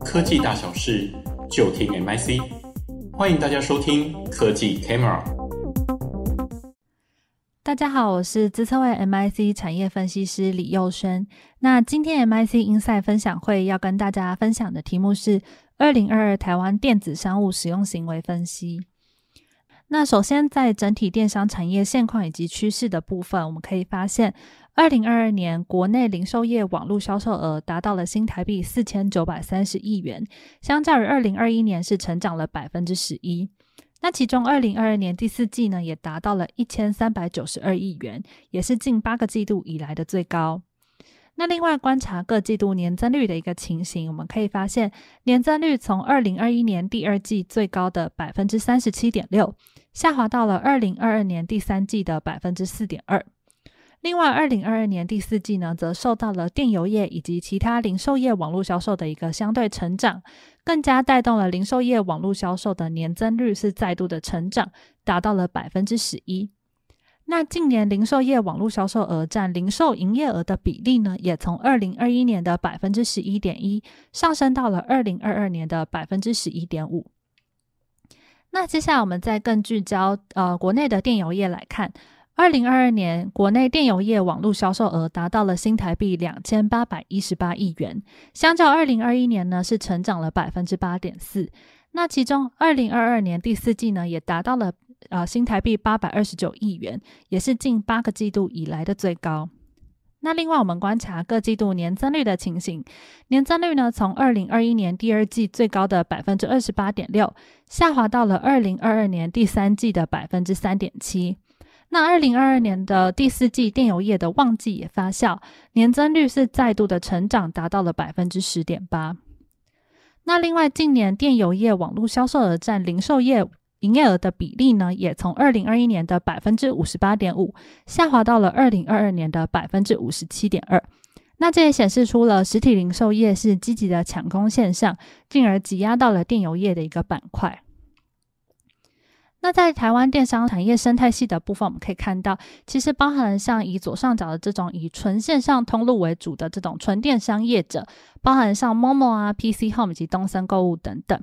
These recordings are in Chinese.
科技大小事就听 MIC，欢迎大家收听科技 Camera。大家好，我是资策会 MIC 产业分析师李佑轩。那今天 MIC ins 分享会要跟大家分享的题目是二零二二台湾电子商务使用行为分析。那首先，在整体电商产业现况以及趋势的部分，我们可以发现。二零二二年国内零售业网络销售额达到了新台币四千九百三十亿元，相较于二零二一年是成长了百分之十一。那其中二零二二年第四季呢，也达到了一千三百九十二亿元，也是近八个季度以来的最高。那另外观察各季度年增率的一个情形，我们可以发现年增率从二零二一年第二季最高的百分之三十七点六，下滑到了二零二二年第三季的百分之四点二。另外，二零二二年第四季呢，则受到了电邮业以及其他零售业网络销售的一个相对成长，更加带动了零售业网络销售的年增率是再度的成长，达到了百分之十一。那近年零售业网络销售额占零售营业额的比例呢，也从二零二一年的百分之十一点一上升到了二零二二年的百分之十一点五。那接下来我们再更聚焦呃国内的电邮业来看。二零二二年，国内电邮业网络销售额达到了新台币两千八百一十八亿元，相较二零二一年呢，是成长了百分之八点四。那其中，二零二二年第四季呢，也达到了呃新台币八百二十九亿元，也是近八个季度以来的最高。那另外，我们观察各季度年增率的情形，年增率呢，从二零二一年第二季最高的百分之二十八点六，下滑到了二零二二年第三季的百分之三点七。那二零二二年的第四季电油业的旺季也发酵，年增率是再度的成长，达到了百分之十点八。那另外，近年电油业网络销售额占零售业营业额的比例呢，也从二零二一年的百分之五十八点五，下滑到了二零二二年的百分之五十七点二。那这也显示出了实体零售业是积极的抢攻现象，进而挤压到了电油业的一个板块。那在台湾电商产业生态系的部分，我们可以看到，其实包含了像以左上角的这种以纯线上通路为主的这种纯电商业者，包含像 Momo 啊、PC Home 以及东森购物等等，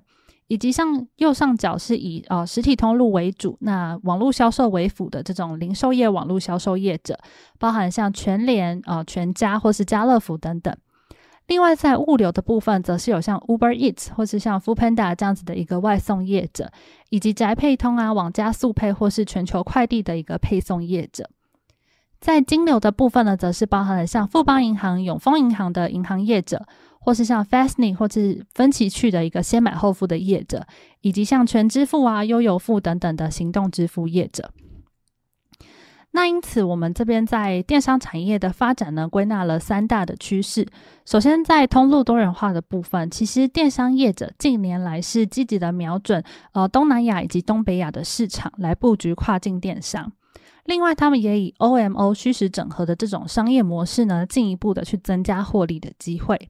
以及像右上角是以呃实体通路为主，那网络销售为辅的这种零售业网络销售业者，包含像全联、呃全家或是家乐福等等。另外，在物流的部分，则是有像 Uber Eats 或是像 Foodpanda 这样子的一个外送业者，以及宅配通啊、网加速配或是全球快递的一个配送业者。在金流的部分呢，则是包含了像富邦银行、永丰银行的银行业者，或是像 Fastly 或是分期去的一个先买后付的业者，以及像全支付啊、悠游付等等的行动支付业者。那因此，我们这边在电商产业的发展呢，归纳了三大的趋势。首先，在通路多元化的部分，其实电商业者近年来是积极的瞄准呃东南亚以及东北亚的市场来布局跨境电商。另外，他们也以 OMO 虚实整合的这种商业模式呢，进一步的去增加获利的机会。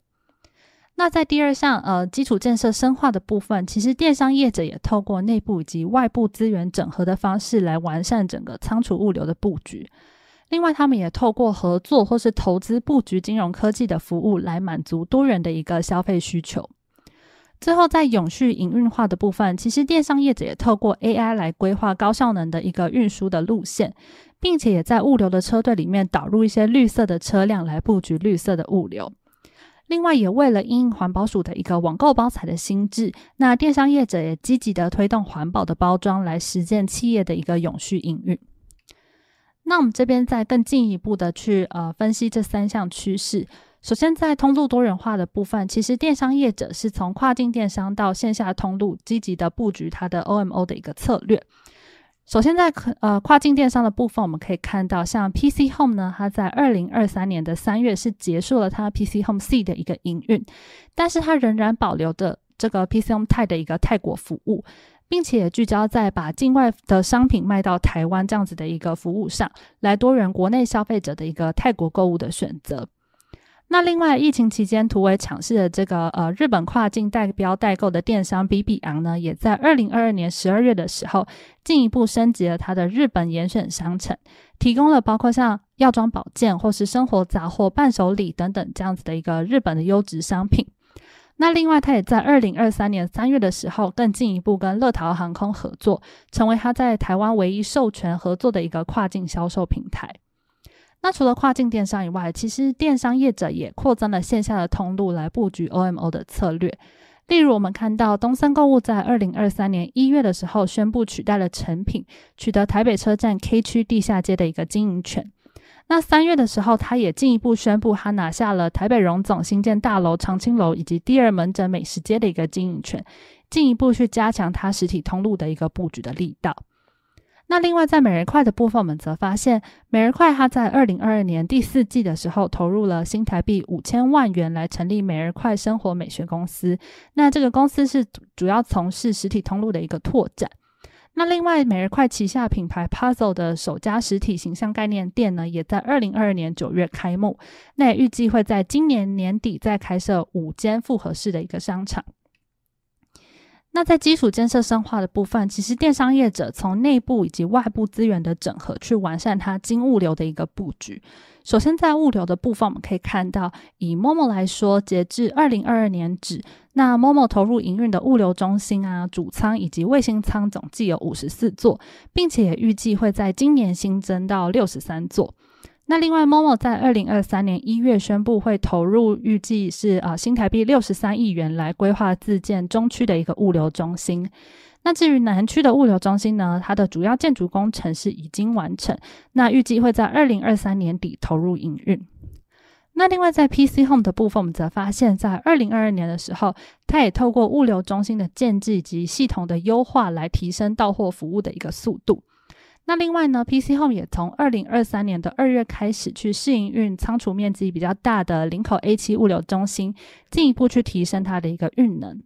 那在第二项，呃，基础建设深化的部分，其实电商业者也透过内部以及外部资源整合的方式来完善整个仓储物流的布局。另外，他们也透过合作或是投资布局金融科技的服务，来满足多元的一个消费需求。最后，在永续营运化的部分，其实电商业者也透过 AI 来规划高效能的一个运输的路线，并且也在物流的车队里面导入一些绿色的车辆来布局绿色的物流。另外，也为了因应环保署的一个网购包材的新制，那电商业者也积极的推动环保的包装，来实践企业的一个永续营运。那我们这边再更进一步的去呃分析这三项趋势。首先，在通路多元化的部分，其实电商业者是从跨境电商到线下通路，积极的布局它的 OMO 的一个策略。首先在，在呃跨境电商的部分，我们可以看到，像 PC Home 呢，它在二零二三年的三月是结束了它 PC Home C 的一个营运，但是它仍然保留的这个 PC Home 泰的一个泰国服务，并且聚焦在把境外的商品卖到台湾这样子的一个服务上，来多元国内消费者的一个泰国购物的选择。那另外，疫情期间突围抢势的这个呃日本跨境代标代购的电商 BB 昂呢，也在二零二二年十二月的时候进一步升级了它的日本严选商城，提供了包括像药妆保健或是生活杂货、伴手礼等等这样子的一个日本的优质商品。那另外，他也在二零二三年三月的时候，更进一步跟乐桃航空合作，成为他在台湾唯一授权合作的一个跨境销售平台。那除了跨境电商以外，其实电商业者也扩增了线下的通路来布局 OMO 的策略。例如，我们看到东森购物在二零二三年一月的时候宣布取代了诚品，取得台北车站 K 区地下街的一个经营权。那三月的时候，他也进一步宣布，他拿下了台北荣总新建大楼长青楼以及第二门诊美食街的一个经营权，进一步去加强他实体通路的一个布局的力道。那另外在每日快的部分，我们则发现，每日快它在二零二二年第四季的时候，投入了新台币五千万元来成立每日快生活美学公司。那这个公司是主要从事实体通路的一个拓展。那另外，每日快旗下品牌 Puzzle 的首家实体形象概念店呢，也在二零二二年九月开幕。那预计会在今年年底再开设五间复合式的一个商场。那在基础建设深化的部分，其实电商业者从内部以及外部资源的整合，去完善它经物流的一个布局。首先，在物流的部分，我们可以看到，以 Momo 来说，截至二零二二年止，那 Momo 投入营运的物流中心啊、主仓以及卫星仓总计有五十四座，并且也预计会在今年新增到六十三座。那另外，Momo 在二零二三年一月宣布会投入，预计是啊新台币六十三亿元来规划自建中区的一个物流中心。那至于南区的物流中心呢，它的主要建筑工程是已经完成，那预计会在二零二三年底投入营运。那另外在 PC Home 的部分，我们则发现，在二零二二年的时候，它也透过物流中心的建置以及系统的优化，来提升到货服务的一个速度。那另外呢，PC Home 也从二零二三年的二月开始去试营运仓储面积比较大的林口 A 七物流中心，进一步去提升它的一个运能。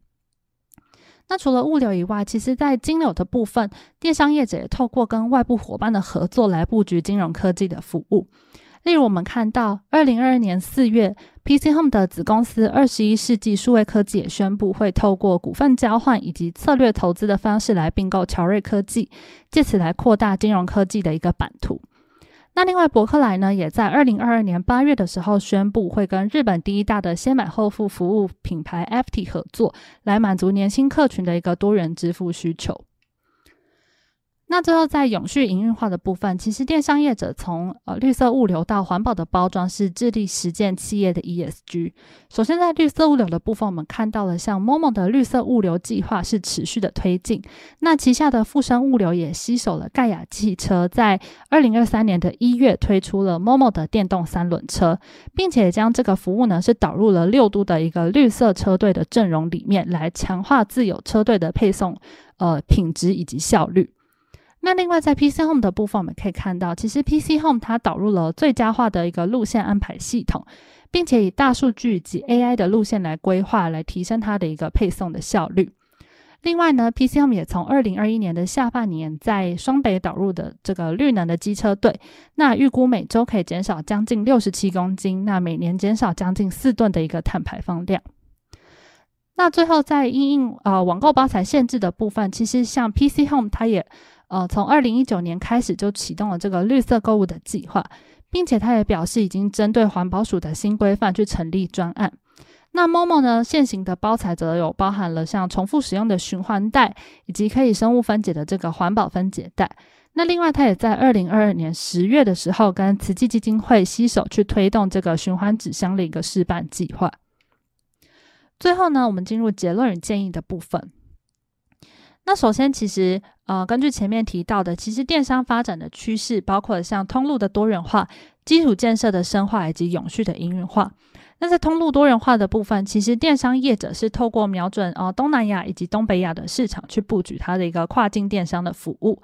那除了物流以外，其实在金流的部分，电商业者也透过跟外部伙伴的合作来布局金融科技的服务。例如，我们看到二零二二年四月，PC Home 的子公司二十一世纪数位科技也宣布会透过股份交换以及策略投资的方式来并购乔瑞科技，借此来扩大金融科技的一个版图。那另外，伯克莱呢，也在二零二二年八月的时候宣布会跟日本第一大的先买后付服务品牌 FT 合作，来满足年轻客群的一个多元支付需求。那最后，在永续营运化的部分，其实电商业者从呃绿色物流到环保的包装，是致力实践企业的 ESG。首先，在绿色物流的部分，我们看到了像 Momo 的绿色物流计划是持续的推进。那旗下的富生物流也携手了盖亚汽车，在二零二三年的一月推出了 Momo 的电动三轮车，并且将这个服务呢是导入了六都的一个绿色车队的阵容里面，来强化自有车队的配送呃品质以及效率。那另外，在 PC Home 的部分，我们可以看到，其实 PC Home 它导入了最佳化的一个路线安排系统，并且以大数据及 AI 的路线来规划，来提升它的一个配送的效率。另外呢，PC Home 也从二零二一年的下半年在双北导入的这个绿能的机车队，那预估每周可以减少将近六十七公斤，那每年减少将近四吨的一个碳排放量。那最后在因应呃网购包材限制的部分，其实像 PC Home 它也。呃，从二零一九年开始就启动了这个绿色购物的计划，并且他也表示已经针对环保署的新规范去成立专案。那 Momo 呢，现行的包材则有包含了像重复使用的循环袋，以及可以生物分解的这个环保分解袋。那另外，他也在二零二二年十月的时候，跟慈济基金会携手去推动这个循环纸箱的一个示范计划。最后呢，我们进入结论与建议的部分。那首先，其实呃，根据前面提到的，其实电商发展的趋势包括像通路的多元化、基础建设的深化以及永续的营运化。那在通路多元化的部分，其实电商业者是透过瞄准呃东南亚以及东北亚的市场去布局它的一个跨境电商的服务。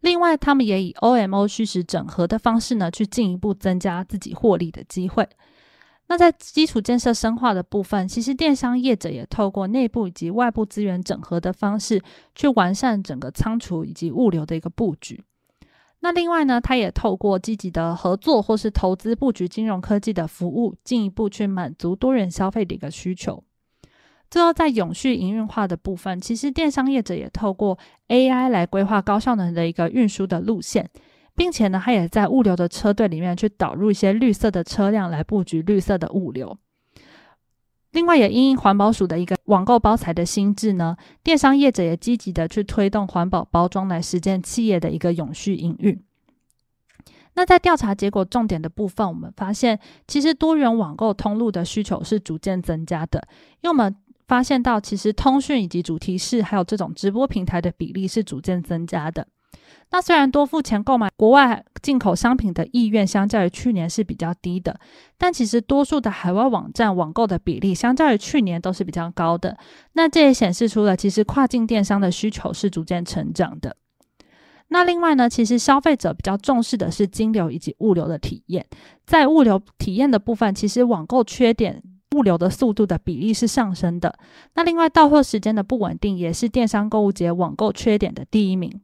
另外，他们也以 OMO 虚实整合的方式呢，去进一步增加自己获利的机会。那在基础建设深化的部分，其实电商业者也透过内部以及外部资源整合的方式，去完善整个仓储以及物流的一个布局。那另外呢，他也透过积极的合作或是投资布局金融科技的服务，进一步去满足多元消费的一个需求。最后，在永续营运化的部分，其实电商业者也透过 AI 来规划高效能的一个运输的路线。并且呢，它也在物流的车队里面去导入一些绿色的车辆来布局绿色的物流。另外，也因应环保署的一个网购包材的新制呢，电商业者也积极的去推动环保包装来实践企业的一个永续营运。那在调查结果重点的部分，我们发现，其实多元网购通路的需求是逐渐增加的，因为我们发现到，其实通讯以及主题式还有这种直播平台的比例是逐渐增加的。那虽然多付钱购买国外进口商品的意愿相较于去年是比较低的，但其实多数的海外网站网购的比例相较于去年都是比较高的。那这也显示出了其实跨境电商的需求是逐渐成长的。那另外呢，其实消费者比较重视的是金流以及物流的体验。在物流体验的部分，其实网购缺点物流的速度的比例是上升的。那另外到货时间的不稳定也是电商购物节网购缺点的第一名。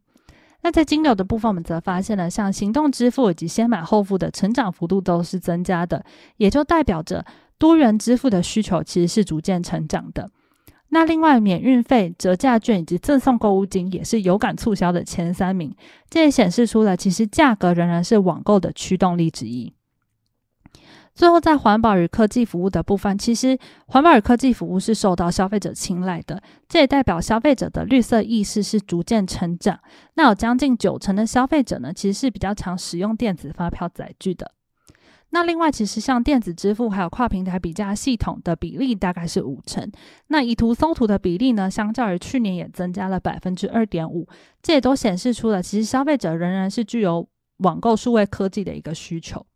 那在金流的部分，我们则发现了像行动支付以及先买后付的成长幅度都是增加的，也就代表着多元支付的需求其实是逐渐成长的。那另外，免运费、折价券以及赠送购物金也是有感促销的前三名，这也显示出了其实价格仍然是网购的驱动力之一。最后，在环保与科技服务的部分，其实环保与科技服务是受到消费者青睐的，这也代表消费者的绿色意识是逐渐成长。那有将近九成的消费者呢，其实是比较常使用电子发票载具的。那另外，其实像电子支付还有跨平台比价系统的比例大概是五成。那以图搜图的比例呢，相较于去年也增加了百分之二点五，这也都显示出了其实消费者仍然是具有网购数位科技的一个需求。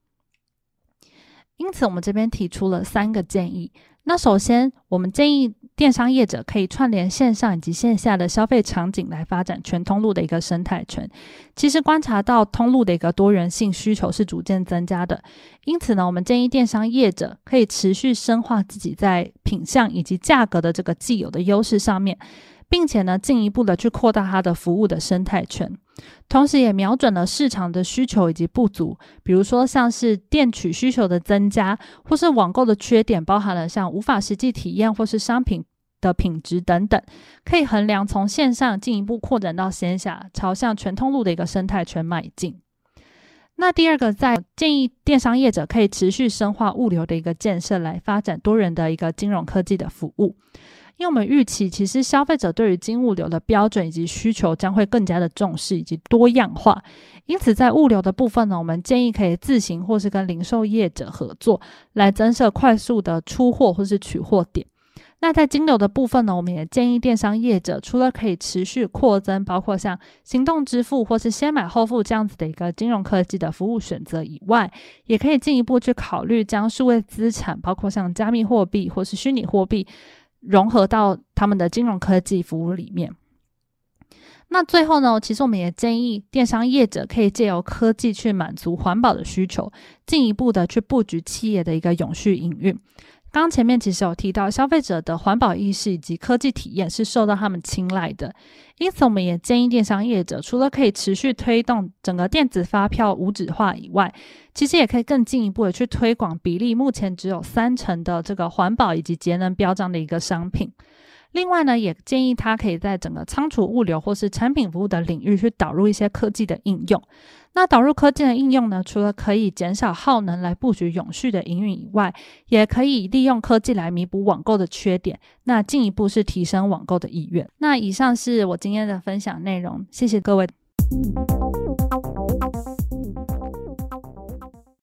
因此，我们这边提出了三个建议。那首先，我们建议电商业者可以串联线上以及线下的消费场景，来发展全通路的一个生态圈。其实观察到通路的一个多元性需求是逐渐增加的。因此呢，我们建议电商业者可以持续深化自己在品相以及价格的这个既有的优势上面。并且呢，进一步的去扩大它的服务的生态圈，同时也瞄准了市场的需求以及不足，比如说像是店取需求的增加，或是网购的缺点，包含了像无法实际体验或是商品的品质等等，可以衡量从线上进一步扩展到线下，朝向全通路的一个生态圈迈进。那第二个，在建议电商业者可以持续深化物流的一个建设，来发展多元的一个金融科技的服务。因为我们预期，其实消费者对于金物流的标准以及需求将会更加的重视以及多样化，因此在物流的部分呢，我们建议可以自行或是跟零售业者合作，来增设快速的出货或是取货点。那在金流的部分呢，我们也建议电商业者除了可以持续扩增，包括像行动支付或是先买后付这样子的一个金融科技的服务选择以外，也可以进一步去考虑将数位资产，包括像加密货币或是虚拟货币。融合到他们的金融科技服务里面。那最后呢，其实我们也建议电商业者可以借由科技去满足环保的需求，进一步的去布局企业的一个永续营运。刚刚前面其实有提到，消费者的环保意识以及科技体验是受到他们青睐的，因此我们也建议电商业者除了可以持续推动整个电子发票无纸化以外，其实也可以更进一步的去推广比例目前只有三成的这个环保以及节能标章的一个商品。另外呢，也建议他可以在整个仓储物流或是产品服务的领域去导入一些科技的应用。那导入科技的应用呢，除了可以减少耗能来布局永续的营运以外，也可以利用科技来弥补网购的缺点，那进一步是提升网购的意愿。那以上是我今天的分享内容，谢谢各位。